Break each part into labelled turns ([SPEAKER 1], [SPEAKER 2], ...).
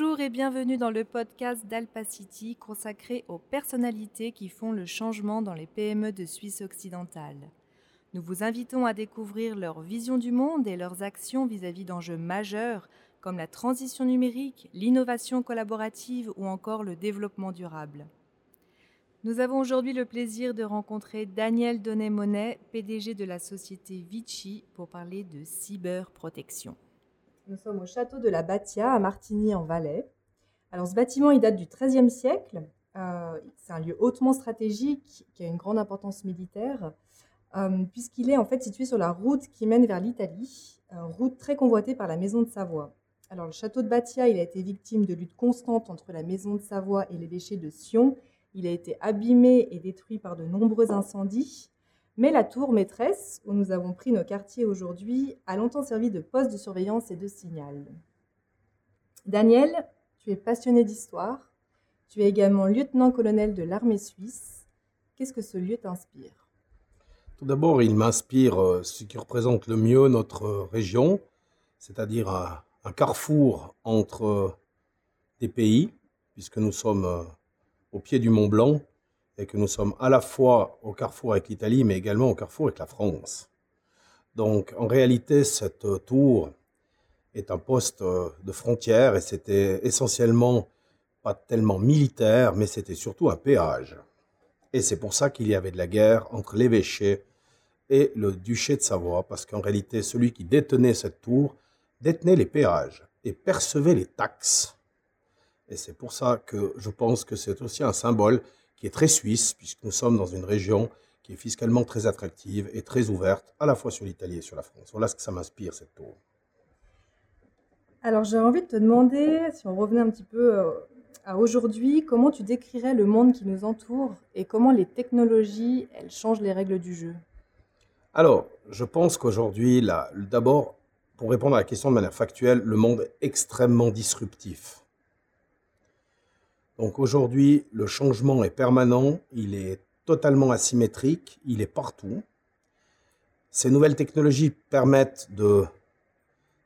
[SPEAKER 1] Bonjour et bienvenue dans le podcast d'Alpacity consacré aux personnalités qui font le changement dans les PME de Suisse occidentale. Nous vous invitons à découvrir leur vision du monde et leurs actions vis-à-vis d'enjeux majeurs comme la transition numérique, l'innovation collaborative ou encore le développement durable. Nous avons aujourd'hui le plaisir de rencontrer Daniel Donnet-Monet, PDG de la société Vichy, pour parler de cyberprotection. Nous sommes au château de la Batia à Martigny en Valais. Alors ce bâtiment, il date du XIIIe siècle. Euh, c'est un lieu hautement stratégique qui a une grande importance militaire, euh, puisqu'il est en fait situé sur la route qui mène vers l'Italie, route très convoitée par la Maison de Savoie. Alors le château de Batia, il a été victime de luttes constantes entre la Maison de Savoie et les déchets de Sion il a été abîmé et détruit par de nombreux incendies. Mais la tour maîtresse, où nous avons pris nos quartiers aujourd'hui, a longtemps servi de poste de surveillance et de signal. Daniel, tu es passionné d'histoire. Tu es également lieutenant-colonel de l'armée suisse. Qu'est-ce que ce lieu t'inspire?
[SPEAKER 2] Tout d'abord, il m'inspire euh, ce qui représente le mieux notre région, c'est-à-dire un, carrefour entre des pays, puisque nous sommes euh, au pied du Mont Blanc et que nous sommes à la fois au carrefour avec l'Italie, mais également au carrefour avec la France. Donc en réalité, cette tour est un poste de frontière et c'était essentiellement pas tellement militaire, mais c'était surtout un péage. Et c'est pour ça qu'il y avait de la guerre entre l'évêché et le duché de Savoie, parce qu'en réalité, celui qui détenait cette tour détenait les péages et percevait les taxes et c'est pour ça que je pense que c'est aussi un symbole qui est très suisse, puisque nous sommes dans une région qui est fiscalement très attractive et très ouverte, à la fois sur l'Italie et sur la France. Voilà ce que ça m'inspire, cette tour.
[SPEAKER 1] Alors j'ai envie de te demander, si on revenait un petit peu euh, à aujourd'hui, comment tu décrirais le monde qui nous entoure et comment les technologies, elles changent les règles du jeu?
[SPEAKER 2] Alors, je pense qu'aujourd'hui, d'abord, pour répondre à la question de manière factuelle, le monde est extrêmement disruptif. Donc aujourd'hui, le changement est permanent, il est totalement asymétrique, il est partout. Ces nouvelles technologies permettent de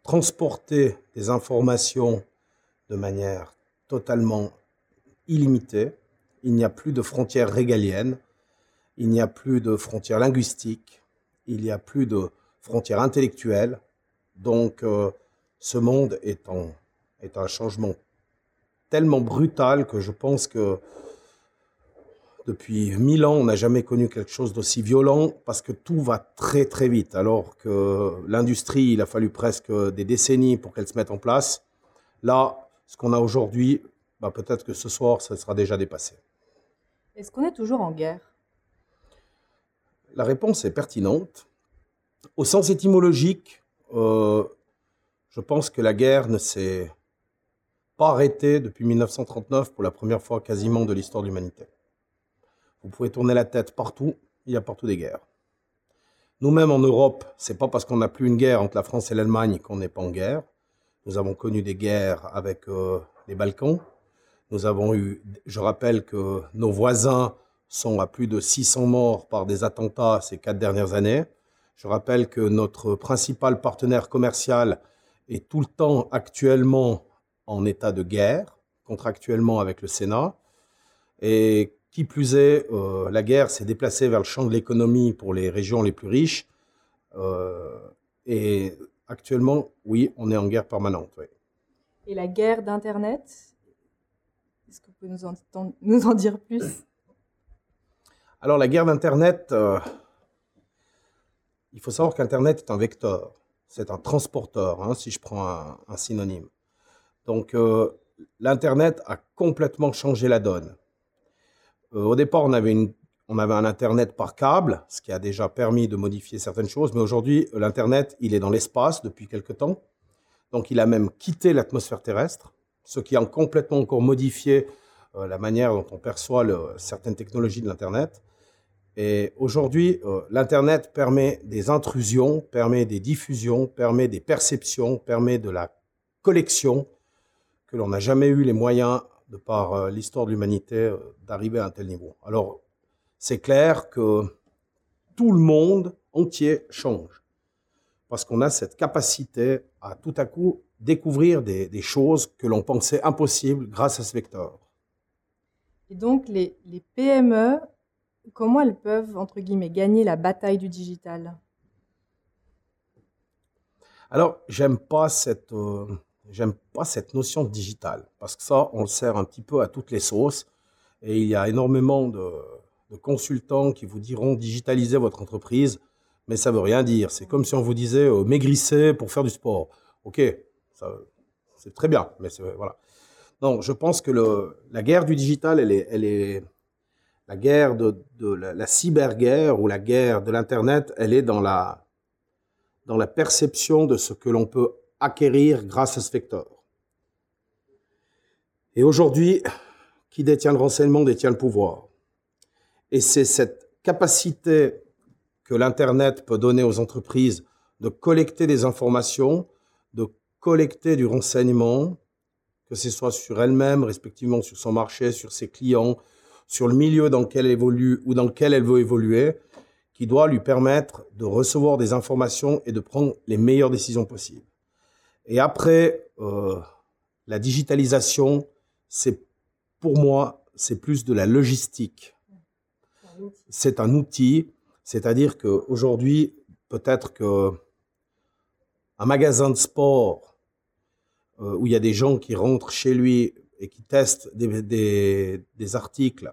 [SPEAKER 2] transporter des informations de manière totalement illimitée. Il n'y a plus de frontières régaliennes, il n'y a plus de frontières linguistiques, il n'y a plus de frontières intellectuelles. Donc euh, ce monde est en, est un changement tellement brutal que je pense que depuis mille ans, on n'a jamais connu quelque chose d'aussi violent parce que tout va très très vite. Alors que l'industrie, il a fallu presque des décennies pour qu'elle se mette en place. Là, ce qu'on a aujourd'hui, bah, peut-être que ce soir, ça sera déjà dépassé.
[SPEAKER 1] Est-ce qu'on est toujours en guerre?
[SPEAKER 2] La réponse est pertinente. Au sens étymologique, euh, je pense que la guerre ne s'est pas arrêté depuis 1939 pour la première fois quasiment de l'histoire de l'humanité. Vous pouvez tourner la tête partout, il y a partout des guerres. Nous-mêmes en Europe, c'est pas parce qu'on n'a plus une guerre entre la France et l'Allemagne qu'on n'est pas en guerre. Nous avons connu des guerres avec euh, les Balkans. Nous avons eu, je rappelle que nos voisins sont à plus de 600 morts par des attentats ces quatre dernières années. Je rappelle que notre principal partenaire commercial est tout le temps actuellement en état de guerre contractuellement avec le Sénat. Et qui plus est, euh, la guerre s'est déplacée vers le champ de l'économie pour les régions les plus riches. Euh, et actuellement, oui, on est en guerre permanente.
[SPEAKER 1] Et la guerre d'Internet Est-ce que vous pouvez nous en, nous en dire plus?
[SPEAKER 2] Alors, la guerre d'Internet, euh, il faut savoir qu'Internet est un vecteur, c'est un transporteur, hein, si je prends un synonyme. Donc euh, l'Internet a complètement changé la donne. Euh, au départ, on avait, un Internet par câble, ce qui a déjà permis de modifier certaines choses, mais aujourd'hui, l'Internet, il est dans l'espace depuis quelque temps. Donc il a même quitté l'atmosphère terrestre, ce qui a complètement encore modifié euh, la manière dont on perçoit certaines technologies de l'Internet. Et aujourd'hui, l'Internet permet des intrusions, permet des diffusions, permet des perceptions, permet de la collection que l'on n'a jamais eu les moyens, de par euh, l'histoire de l'humanité, euh, d'arriver à un tel niveau. Alors, c'est clair que tout le monde entier change, parce qu'on a cette capacité à tout à coup découvrir des, des choses que l'on pensait impossibles grâce à ce vecteur.
[SPEAKER 1] Et donc, les, les PME, comment elles peuvent, entre guillemets, gagner la bataille du digital?
[SPEAKER 2] Alors, j'aime pas cette, euh, j'aime pas cette notion de digital, parce que ça, on le sert un petit peu à toutes les sauces, et il y a énormément de, consultants qui vous diront digitaliser votre entreprise, mais ça veut rien dire. C'est comme si on vous disait euh, maigrissez pour faire du sport. Ok, c'est très bien, mais voilà. Non, je pense que la guerre du digital, elle est, elle est la guerre de, de la, la cyberguerre ou la guerre de l'internet, elle est dans la dans la perception de ce que l'on peut acquérir grâce à ce vecteur. Et aujourd'hui, qui détient le renseignement détient le pouvoir. Et c'est cette capacité que l'Internet peut donner aux entreprises de collecter des informations, de collecter du renseignement, que ce soit sur elle-même, respectivement sur son marché, sur ses clients, sur le milieu dans lequel elle évolue ou dans lequel elle veut évoluer, qui doit lui permettre de recevoir des informations et de prendre les meilleures décisions possibles. Et après, euh, la digitalisation, c'est pour moi, c'est plus de la logistique. C'est un outil, c'est-à-dire qu'aujourd'hui, peut-être que un magasin de sport euh, où il y a des gens qui rentrent chez lui et qui testent des, articles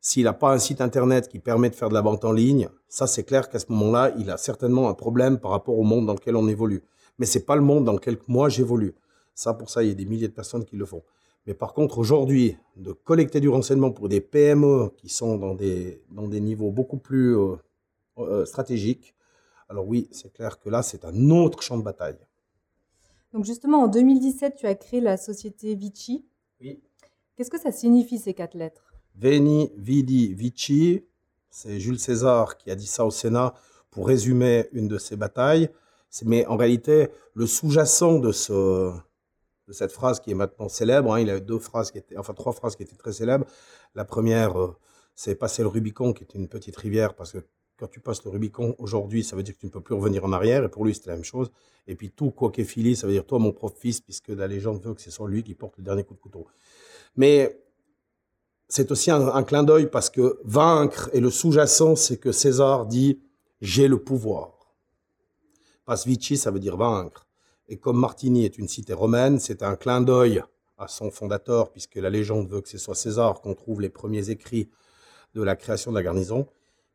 [SPEAKER 2] s'il n'a pas un site internet qui permet de faire de la vente en ligne, ça c'est clair qu'à ce moment-là, il a certainement un problème par rapport au monde dans lequel on évolue. Mais c'est pas le monde dans lequel moi j'évolue. Ça, pour ça, il y a des milliers de personnes qui le font. Mais par contre, aujourd'hui, de collecter du renseignement pour des PME qui sont dans des, dans des niveaux beaucoup plus euh, euh, stratégiques, alors oui, c'est clair que là, c'est un autre champ de bataille.
[SPEAKER 1] Donc justement, en 2017, tu as créé la société Vici.
[SPEAKER 2] Oui.
[SPEAKER 1] Qu'est-ce que ça signifie ces quatre lettres?
[SPEAKER 2] Veni, Vidi, Vici, c'est Jules César qui a dit ça au Sénat pour résumer une de ses batailles. Mais en réalité, le sous-jacent de, ce, de cette phrase qui est maintenant célèbre, hein, il a deux phrases enfin trois phrases qui étaient très célèbres. La première, euh, c'est passer le Rubicon, qui est une petite rivière, parce que quand tu passes le Rubicon aujourd'hui, ça veut dire que tu ne peux plus revenir en arrière, et pour lui, c'était la même chose. Et puis tout, quoi qu'est fili, ça veut dire toi, mon propre fils, puisque la légende veut que ce soit lui qui porte le dernier coup de couteau. Mais c'est aussi un clin d'œil parce que vaincre et le sous-jacent, c'est que César dit j'ai le pouvoir. Pasvici, ça veut dire vaincre. Et comme Martigny est une cité romaine, c'est un clin d'œil à son fondateur, puisque la légende veut que ce soit César qu'on trouve les premiers écrits de la création de la garnison.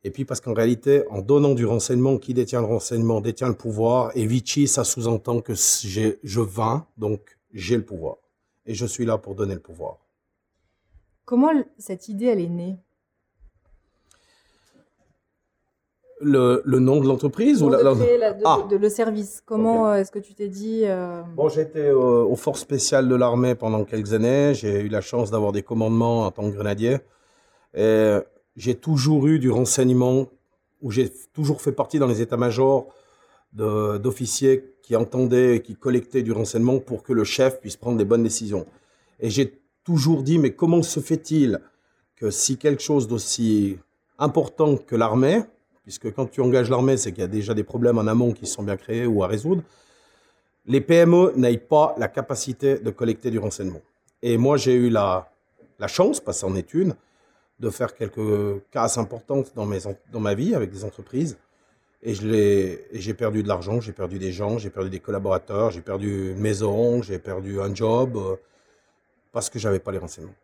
[SPEAKER 2] Et puis parce qu'en réalité, en donnant du renseignement, qui détient le renseignement détient le pouvoir. Et Vici, ça sous-entend que je vains, donc j'ai le pouvoir. Et je suis là pour donner le pouvoir.
[SPEAKER 1] Comment cette idée, elle est née?
[SPEAKER 2] Le, le, nom de l'entreprise
[SPEAKER 1] ou
[SPEAKER 2] la,
[SPEAKER 1] la... De, ah. de, le service? Comment okay. est-ce que tu t'es dit euh...
[SPEAKER 2] Bon, j'étais euh, aux forces spéciales de l'armée pendant quelques années. J'ai eu la chance d'avoir des commandements en tant que grenadier. Et j'ai toujours eu du renseignement, où j'ai toujours fait partie dans les états-majors d'officiers qui entendaient et qui collectaient du renseignement pour que le chef puisse prendre des bonnes décisions. Et j'ai toujours dit, mais comment se fait-il que si quelque chose d'aussi important que l'armée, puisque quand tu engages l'armée, c'est qu'il y a déjà des problèmes en amont qui sont bien créés ou à résoudre, les PME n'aient pas la capacité de collecter du renseignement. Et moi, j'ai eu la, chance, parce qu'en est une, de faire quelques casses importantes dans, mes, dans ma vie avec des entreprises. Et j'ai perdu de l'argent, j'ai perdu des gens, j'ai perdu des collaborateurs, j'ai perdu une maison, j'ai perdu un job, euh, parce que j'avais pas les renseignements.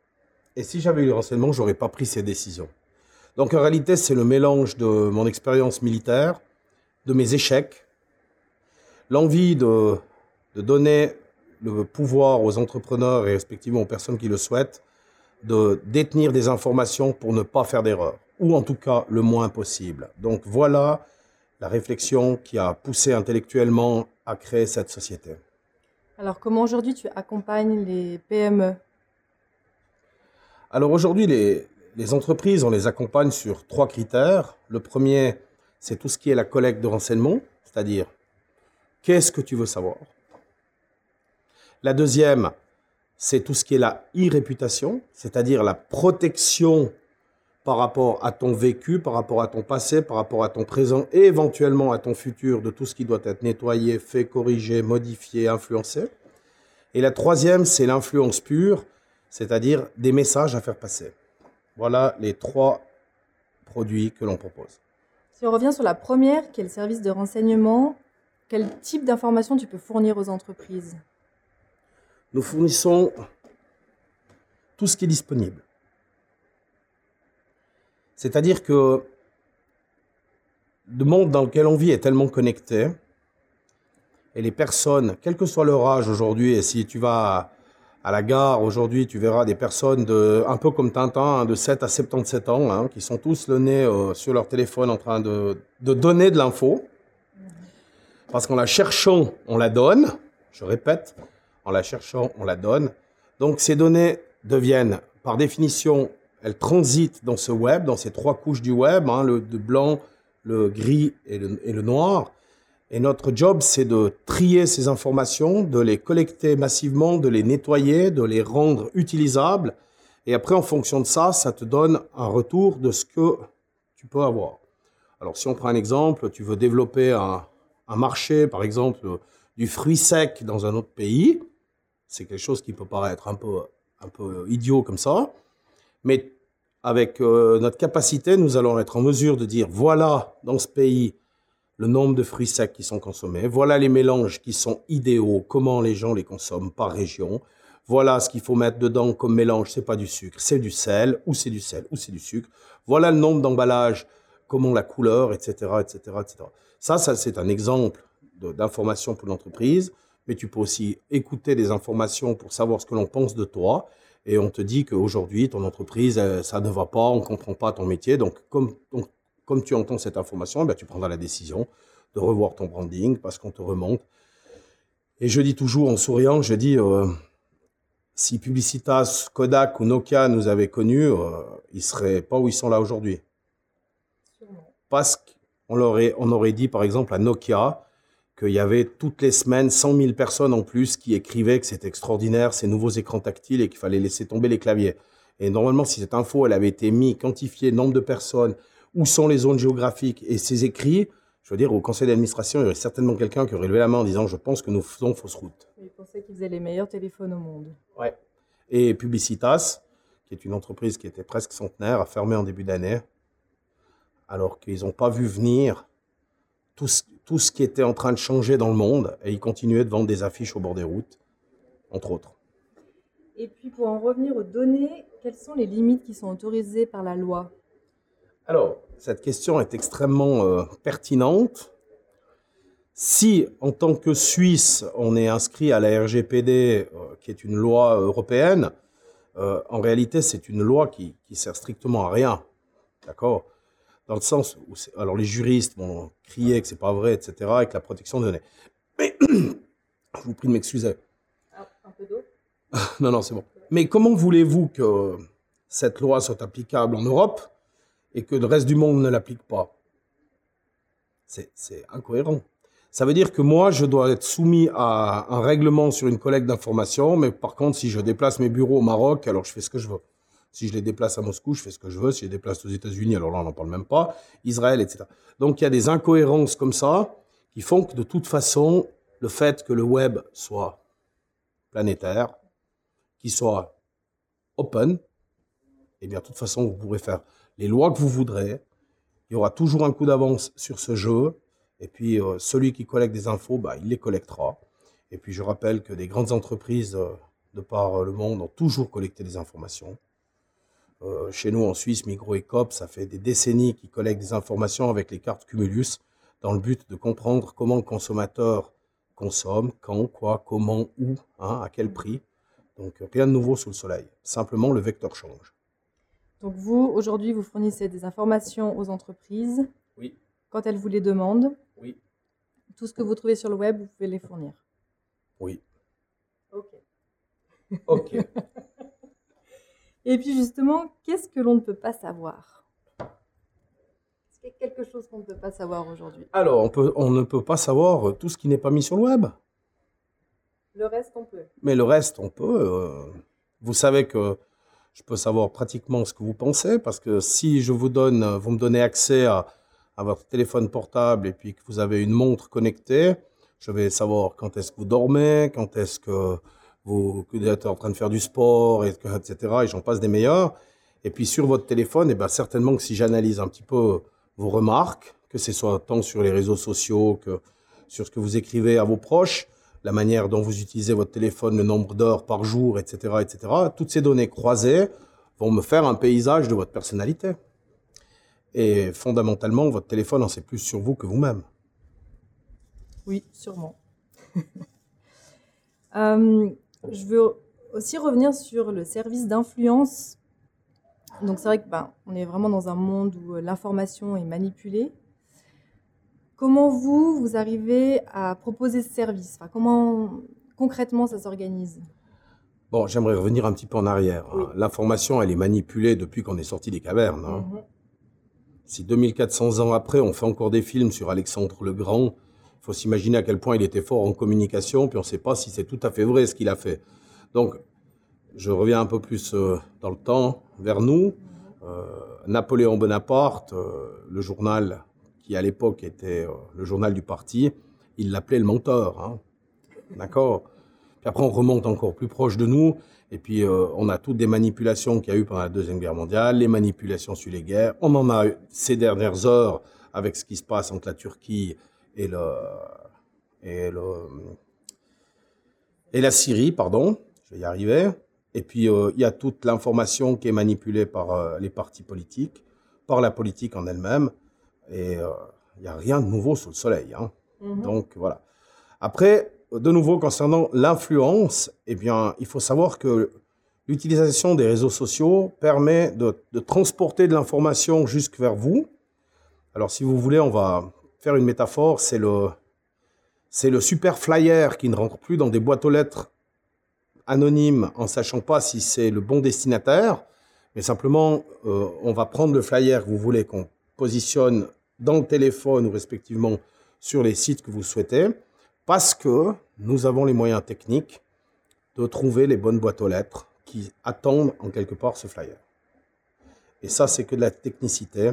[SPEAKER 2] Et si j'avais eu les renseignements, j'aurais pas pris ces décisions. Donc en réalité, c'est le mélange de mon expérience militaire, de mes échecs, l'envie de, de donner le pouvoir aux entrepreneurs et respectivement aux personnes qui le souhaitent, de détenir des informations pour ne pas faire d'erreur, ou en tout cas le moins possible. Donc voilà la réflexion qui a poussé intellectuellement à créer cette société.
[SPEAKER 1] Alors comment aujourd'hui tu accompagnes les PME
[SPEAKER 2] Alors aujourd'hui, les, les entreprises, on les accompagne sur trois critères. Le premier, c'est tout ce qui est la collecte de renseignements, c'est-à-dire qu'est-ce que tu veux savoir? La deuxième, c'est tout ce qui est la e-réputation, c'est-à-dire la protection par rapport à ton vécu, par rapport à ton passé, par rapport à ton présent et éventuellement à ton futur de tout ce qui doit être nettoyé, fait, corrigé, modifié, influencé. Et la troisième, c'est l'influence pure, c'est-à-dire des messages à faire passer. Voilà les trois produits que l'on propose.
[SPEAKER 1] Si on revient sur la première, qui est le service de renseignement, quel type d'informations tu peux fournir aux entreprises?
[SPEAKER 2] Nous fournissons tout ce qui est disponible. C'est-à-dire que le monde dans lequel on vit est tellement connecté, et les personnes, quel que soit leur âge aujourd'hui, et si tu vas à, la gare aujourd'hui, tu verras des personnes de, un peu comme Tintin, hein, de 7 à 77 ans, hein, qui sont tous le nez euh, sur leur téléphone en train de, de donner de l'info. Parce qu'en la cherchant, on la donne. Je répète, en la cherchant, on la donne. Donc ces données deviennent, par définition, elles transitent dans ce web, dans ces trois couches du web, hein, le blanc, le gris et le, et le noir. Et notre job, c'est de trier ces informations, de les collecter massivement, de les nettoyer, de les rendre utilisables. Et après, en fonction de ça, ça te donne un retour de ce que tu peux avoir. Alors, si on prend un exemple, tu veux développer un, marché, par exemple, du fruit sec dans un autre pays, c'est quelque chose qui peut paraître un peu, un peu idiot comme ça, mais avec euh, notre capacité, nous allons être en mesure de dire, voilà, dans ce pays, le nombre de fruits secs qui sont consommés, voilà les mélanges qui sont idéaux, comment les gens les consomment par région, voilà ce qu'il faut mettre dedans comme mélange, c'est pas du sucre, c'est du sel, ou c'est du sel, ou c'est du sucre, voilà le nombre d'emballages, comment la couleur, etc., etc., etc. Ça, ça c'est un exemple d'information pour l'entreprise, mais tu peux aussi écouter des informations pour savoir ce que l'on pense de toi, et on te dit qu'aujourd'hui, ton entreprise, euh, ça ne va pas, on ne comprend pas ton métier. Donc, comme, comme tu entends cette information, ben, tu prendras la décision de revoir ton branding parce qu'on te remonte. Et je dis toujours en souriant, je dis, euh, si Publicitas, Kodak ou Nokia nous avaient connus, euh, ils ne seraient pas où ils sont là aujourd'hui. Parce qu'on aurait, on aurait dit, par exemple, à Nokia, qu'il y avait toutes les semaines 100 000 personnes en plus qui écrivaient que c'était extraordinaire, ces nouveaux écrans tactiles et qu'il fallait laisser tomber les claviers. Et normalement, si cette info, elle avait été mise, quantifiée, nombre de personnes, où sont les zones géographiques et ces écrits, je veux dire, au conseil d'administration, il y aurait certainement quelqu'un qui aurait levé la main en disant Je pense que nous faisons fausse route.
[SPEAKER 1] Il pensait qu'ils faisaient les meilleurs téléphones au monde.
[SPEAKER 2] Ouais. Et Publicitas, qui est une entreprise qui était presque centenaire, a fermé en début d'année, alors qu'ils n'ont pas vu venir tout ce, tout ce qui était en train de changer dans le monde et ils continuaient de vendre des affiches au bord des routes, entre autres.
[SPEAKER 1] Et puis pour en revenir aux données, quelles sont les limites qui sont autorisées par la loi?
[SPEAKER 2] Alors, cette question est extrêmement euh, pertinente. Si, en tant que Suisse, on est inscrit à la RGPD, euh, qui est une loi européenne, euh, en réalité, c'est une loi qui, qui sert strictement à rien. D'accord? Dans le sens où, alors les juristes vont crier que c'est pas vrai, etc., avec la protection de données. Mais, je vous prie de m'excuser.
[SPEAKER 1] Ah, un peu d'eau?
[SPEAKER 2] Non, non, c'est bon. Mais comment voulez-vous que cette loi soit applicable en Europe? Et que le reste du monde ne l'applique pas C'est incohérent. Ça veut dire que moi, je dois être soumis à un règlement sur une collecte d'informations, mais par contre, si je déplace mes bureaux au Maroc, alors je fais ce que je veux. Si je les déplace à Moscou, je fais ce que je veux. Si je les déplace aux États-Unis, alors là, on n'en parle même pas. Israël, etc. Donc, il y a des incohérences comme ça qui font que de toute façon, le fait que le web soit planétaire, qu'il soit open, eh bien, de toute façon, vous pourrez faire les lois que vous voudrez. Il y aura toujours un coup d'avance sur ce jeu. Et puis, euh, celui qui collecte des infos, bah, il les collectera. Et puis, je rappelle que des grandes entreprises euh, de par le monde ont toujours collecté des informations. Euh, chez nous en Suisse, Migros et Coop, ça fait des décennies qu'ils collectent des informations avec les cartes Cumulus dans le but de comprendre comment le consommateur consomme, quand, quoi, comment, où, hein, à quel prix. Donc rien de nouveau sous le soleil. Simplement le vecteur change.
[SPEAKER 1] Donc vous, aujourd'hui, vous fournissez des informations aux entreprises.
[SPEAKER 2] Oui.
[SPEAKER 1] Quand elles vous les demandent.
[SPEAKER 2] Oui.
[SPEAKER 1] Tout ce que vous trouvez sur le web, vous pouvez les fournir.
[SPEAKER 2] Oui.
[SPEAKER 1] Ok.
[SPEAKER 2] Ok.
[SPEAKER 1] Et puis justement, qu'est-ce que l'on ne peut pas savoir? Est-ce qu'il y a quelque chose qu'on ne peut pas savoir aujourd'hui?
[SPEAKER 2] Alors, on, peut, on ne peut pas savoir tout ce qui n'est pas mis sur le web.
[SPEAKER 1] Le reste, on peut.
[SPEAKER 2] Mais le reste, on peut. Euh, vous savez que je peux savoir pratiquement ce que vous pensez, parce que si je vous donne, vous me donnez accès à, votre téléphone portable et puis que vous avez une montre connectée, je vais savoir quand est-ce que vous dormez, quand est-ce que vous, que êtes en train de faire du sport, et, etc. Et j'en passe des meilleurs. Et puis sur votre téléphone, et ben certainement que si j'analyse un petit peu vos remarques, que ce soit tant sur les réseaux sociaux que sur ce que vous écrivez à vos proches, la manière dont vous utilisez votre téléphone, le nombre d'heures par jour, etc., etc. Toutes ces données croisées vont me faire un paysage de votre personnalité. Et fondamentalement, votre téléphone en sait plus sur vous que vous-même.
[SPEAKER 1] Oui, sûrement. Euh, je veux aussi revenir sur le service d'influence. Donc c'est vrai que ben, on est vraiment dans un monde où euh, l'information est manipulée. Comment vous, vous arrivez à proposer ce service? Comment concrètement ça s'organise?
[SPEAKER 2] Bon, j'aimerais revenir un petit peu en arrière. Hein. L'information, elle est manipulée depuis qu'on est sorti des cavernes. Hein. Mhm. Si 2400 ans après, on fait encore des films sur Alexandre le Grand, il faut s'imaginer à quel point il était fort en communication, puis on ne sait pas si c'est tout à fait vrai ce qu'il a fait. Donc, je reviens un peu plus euh, dans le temps, vers nous. Euh, Napoléon Bonaparte, euh, le journal qui à l'époque était le journal du parti, il l'appelait le menteur. Hein. D'accord? Puis après, on remonte encore plus proche de nous, et puis on a toutes des manipulations qu'il y a eu pendant la Deuxième Guerre mondiale, les manipulations sur les guerres. On en a eu ces dernières heures avec ce qui se passe entre la Turquie et le, et la Syrie, pardon je vais y arriver. Et puis, euh, il y a toute l'information qui est manipulée par euh, les partis politiques, par la politique en elle-même. Et euh, il n'y a rien de nouveau sous le soleil. Hein. Mhm. Donc, voilà. Après, de nouveau, concernant l'influence, eh bien, il faut savoir que l'utilisation des réseaux sociaux permet de, de transporter de l'information jusque vers vous. Alors, si vous voulez, on va faire une métaphore. C'est le, c'est le super flyer qui ne rentre plus dans des boîtes aux lettres anonyme en sachant pas si c'est le bon destinataire, mais simplement euh, on va prendre le flyer que vous voulez qu'on positionne dans le téléphone ou respectivement sur les sites que vous souhaitez, parce que nous avons les moyens techniques de trouver les bonnes boîtes aux lettres qui attendent en quelque part ce flyer. Et ça, c'est que de la technicité,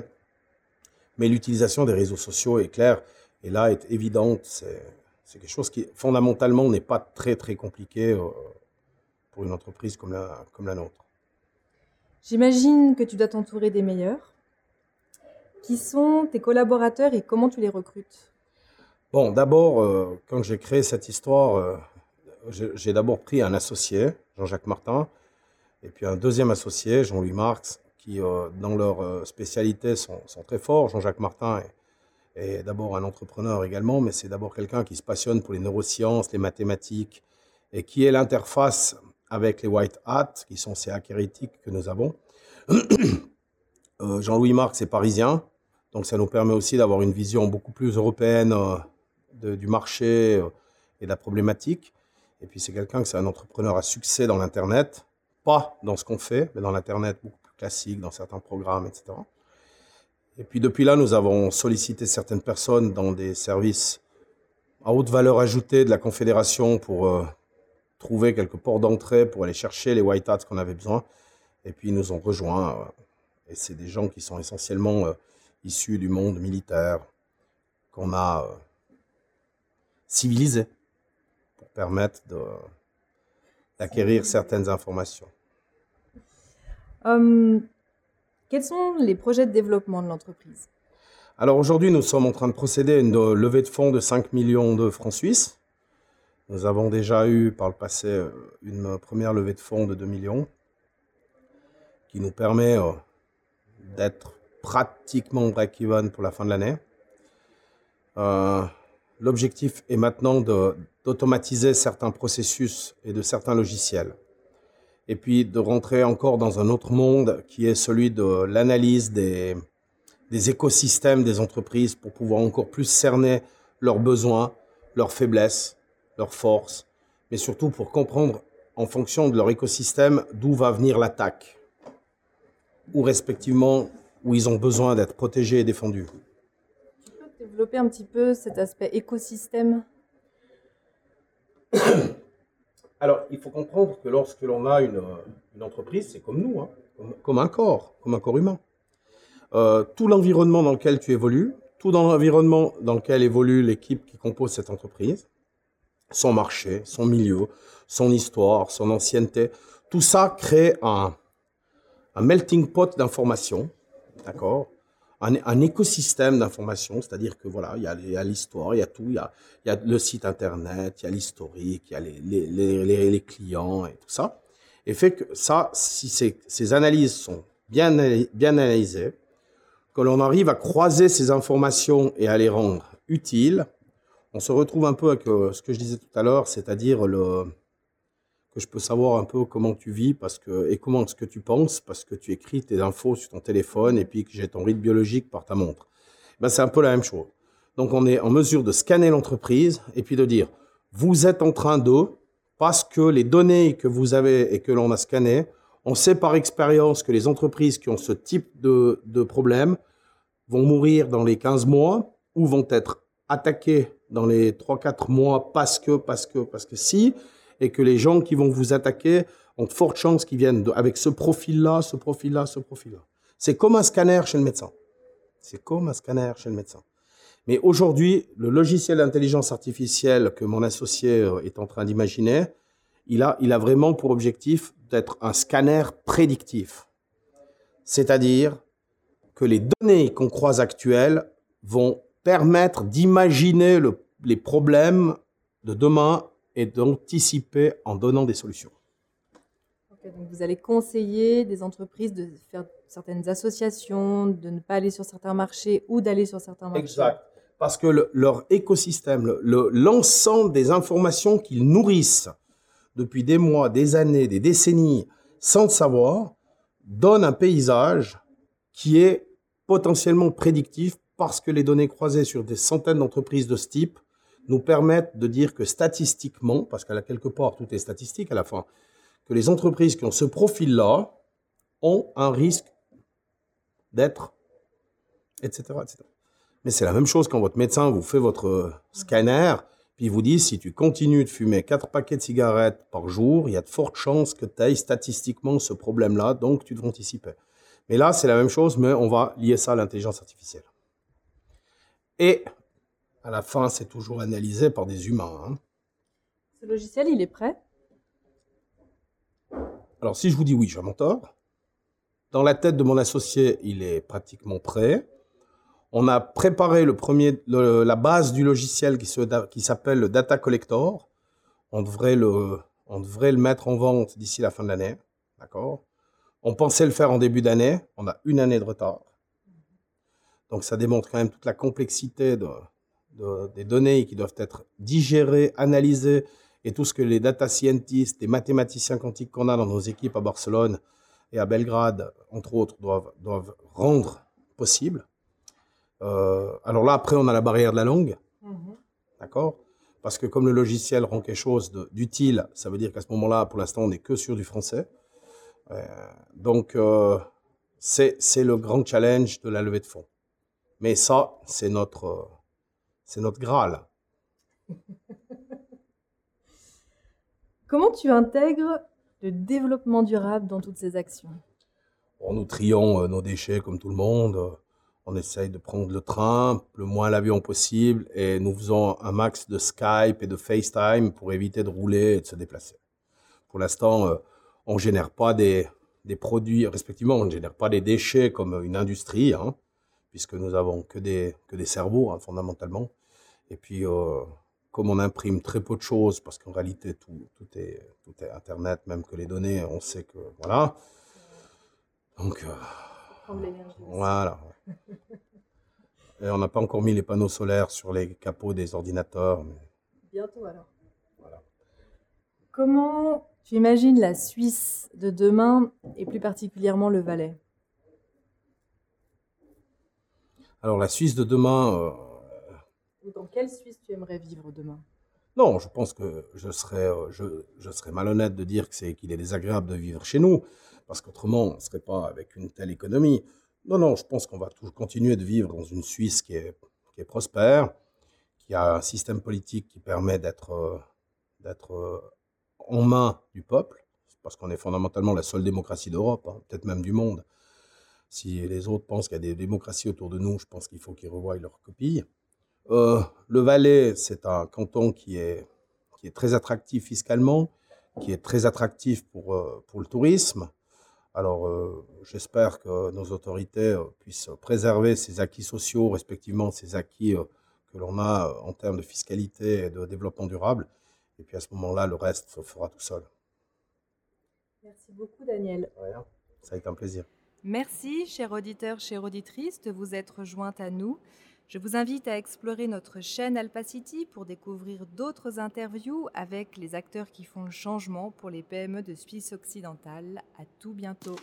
[SPEAKER 2] mais l'utilisation des réseaux sociaux est claire et là est évidente. C'est quelque chose qui fondamentalement n'est pas très très compliqué. Euh, pour une entreprise comme la, comme la nôtre.
[SPEAKER 1] J'imagine que tu dois t'entourer des meilleurs. Qui sont tes collaborateurs et comment tu les recrutes?
[SPEAKER 2] Bon, d'abord, euh, quand j'ai créé cette histoire, euh, j'ai d'abord pris un associé, Jean-Jacques Martin, et puis un deuxième associé, Jean-Louis Marx, qui, euh, dans leur spécialité, sont, très forts. Jean-Jacques Martin est, d'abord un entrepreneur également, mais c'est d'abord quelqu'un qui se passionne pour les neurosciences, les mathématiques, et qui est l'interface avec les White Hats, qui sont ces hérétiques que nous avons. Jean-Louis Marx est parisien, donc ça nous permet aussi d'avoir une vision beaucoup plus européenne euh, du marché euh, et de la problématique. Et puis c'est quelqu'un qui c'est un entrepreneur à succès dans l'Internet, pas dans ce qu'on fait, mais dans l'Internet beaucoup plus classique, dans certains programmes, etc. Et puis depuis là, nous avons sollicité certaines personnes dans des services à haute valeur ajoutée de la Confédération pour trouver quelques ports d'entrée pour aller chercher les white hats qu'on avait besoin. Et puis ils nous ont rejoints. Euh, et c'est des gens qui sont essentiellement euh, issus du monde militaire qu'on a euh, civilisé pour permettre d'acquérir certaines informations.
[SPEAKER 1] Hum, quels sont les projets de développement de l'entreprise?
[SPEAKER 2] Alors aujourd'hui, nous sommes en train de procéder à une levée de fonds de 5 millions de francs suisses nous avons déjà eu par le passé euh, une première levée de fonds de 2 millions qui nous permet euh, d'être pratiquement break-even pour la fin de l'année. Euh, l'objectif est maintenant d'automatiser certains processus et de certains logiciels. Et puis de rentrer encore dans un autre monde qui est celui de l'analyse des, des écosystèmes des entreprises pour pouvoir encore plus cerner leurs besoins, leurs faiblesses, leurs forces, mais surtout pour comprendre en fonction de leur écosystème d'où va venir l'attaque, ou respectivement où ils ont besoin d'être protégés et défendus.
[SPEAKER 1] Tu peux développer un petit peu cet aspect écosystème?
[SPEAKER 2] Alors, il faut comprendre que lorsque l'on a une, entreprise, c'est comme nous, hein, comme, un corps, comme un corps humain. Euh, tout l'environnement dans lequel tu évolues, tout dans l'environnement dans lequel évolue l'équipe qui compose cette entreprise, son marché, son milieu, son histoire, son ancienneté. Tout ça crée un, un melting pot d'informations, d'accord un, écosystème d'informations, c'est-à-dire que voilà, il y a, l'histoire, il y a tout, il y a, le site internet, il y a l'historique, il y a les, clients et tout ça. Et fait que ça, si ces, ces analyses sont bien, bien analysées, que l'on arrive à croiser ces informations et à les rendre utiles, on se retrouve un peu avec euh, ce que je disais tout à l'heure, c'est-à-dire le, que je peux savoir un peu comment tu vis parce que, et comment ce que tu penses parce que tu écris tes infos sur ton téléphone et puis que j'ai ton rythme biologique par ta montre. Ben, c'est un peu la même chose. Donc on est en mesure de scanner l'entreprise et puis de dire, vous êtes en train de, parce que les données que vous avez et que l'on a scannées, on sait par expérience que les entreprises qui ont ce type de, de problème vont mourir dans les 15 mois ou vont être attaquées dans les 3-4 mois parce que, parce que, parce que si, et que les gens qui vont vous attaquer ont de fortes chances qu'ils viennent avec ce profil-là, ce profil-là, ce profil-là. C'est comme un scanner chez le médecin. C'est comme un scanner chez le médecin. Mais aujourd'hui, le logiciel d'intelligence artificielle que mon associé euh, est en train d'imaginer, il a, il a vraiment pour objectif d'être un scanner prédictif. C'est-à-dire que les données qu'on croise actuelles vont permettre d'imaginer les problèmes de demain et d'anticiper en donnant des solutions.
[SPEAKER 1] donc vous allez conseiller des entreprises de faire certaines associations, de ne pas aller sur certains marchés ou d'aller sur certains marchés.
[SPEAKER 2] Exact. Parce que leur écosystème, l'ensemble des informations qu'ils nourrissent depuis des mois, des années, des décennies, sans le savoir, donne un paysage qui est potentiellement prédictif parce que les données croisées sur des centaines d'entreprises de ce type nous permettent de dire que statistiquement, parce qu'à quelque part tout est statistique à la fin, que les entreprises qui ont ce profil-là ont un risque d'être, etc., etc. Mais c'est la même chose quand votre médecin vous fait votre scanner, puis il vous dit si tu continues de fumer 4 paquets de cigarettes par jour, il y a de fortes chances que tu aies statistiquement ce problème-là, donc tu devrais anticiper. Mais là, c'est la même chose, mais on va lier ça à l'intelligence artificielle. Et à la fin, c'est toujours analysé par des humains. Hein.
[SPEAKER 1] Ce logiciel, il est prêt?
[SPEAKER 2] Alors, si je vous dis oui, je m'en tort. Dans la tête de mon associé, il est pratiquement prêt. On a préparé le premier, la base du logiciel qui, qui s'appelle le Data Collector. On devrait le, on devrait le mettre en vente d'ici la fin de l'année. D'accord? On pensait le faire en début d'année. On a une année de retard. Donc ça démontre quand même toute la complexité de, des données qui doivent être digérées, analysées, et tout ce que les data scientists, les mathématiciens quantiques qu'on a dans nos équipes à Barcelone et à Belgrade, entre autres, doivent, doivent rendre possible. Euh, alors là, après, on a la barrière de la langue. Mhm. D'accord? Parce que comme le logiciel rend quelque chose d'utile, ça veut dire qu'à ce moment-là, pour l'instant, on n'est que sur du français. Euh, donc, euh, c'est le grand challenge de la levée de fonds. Mais ça, c'est notre c'est notre Graal.
[SPEAKER 1] Comment tu intègres le développement durable dans toutes ces actions?
[SPEAKER 2] Nous trions euh, nos déchets comme tout le monde. On essaye de prendre le train, le moins l'avion possible, et nous faisons un max de Skype et de FaceTime pour éviter de rouler et de se déplacer. Pour l'instant, euh, on ne génère pas des, produits, respectivement, on ne génère pas des déchets comme une industrie, hein, puisque nous avons que des, que des cerveaux, hein, fondamentalement. Et puis, euh, comme on imprime très peu de choses, parce qu'en réalité, tout, tout, est, tout est Internet, même que les données, on sait que. Voilà. Donc. Euh, voilà. Et on n'a pas encore mis les panneaux solaires sur les capots des ordinateurs.
[SPEAKER 1] Bientôt alors. Voilà. Comment tu imagines la Suisse de demain et plus particulièrement le Valais?
[SPEAKER 2] Alors la Suisse de demain, euh,
[SPEAKER 1] dans quelle Suisse tu aimerais vivre demain?
[SPEAKER 2] Non, je pense que je serais, euh, je, serais malhonnête de dire que c'est qu'il est désagréable de vivre chez nous, parce qu'autrement, on ne serait pas avec une telle économie. Non, non, je pense qu'on va toujours continuer de vivre dans une Suisse qui est, qui est prospère, qui a un système politique qui permet d'être euh, euh, en main du peuple, parce qu'on est fondamentalement la seule démocratie d'Europe, hein, peut-être même du monde. Si les autres pensent qu'il y a des démocraties autour de nous, je pense qu'il faut qu'ils revoient leur copie. Euh, le Valais, c'est un canton qui est, qui est très attractif fiscalement, qui est très attractif pour, pour le tourisme. Alors, j'espère que nos autorités puissent préserver ces acquis sociaux, respectivement ces acquis que l'on a en termes de fiscalité et de développement durable. Et puis à ce moment-là, le reste se fera tout seul.
[SPEAKER 1] Merci beaucoup, Daniel.
[SPEAKER 2] Ça a été un plaisir.
[SPEAKER 1] Merci, chers auditeurs, chères auditrices, de vous être jointes à nous. Je vous invite à explorer notre chaîne Alpacity pour découvrir d'autres interviews avec les acteurs qui font le changement pour les PME de Suisse occidentale. À tout bientôt.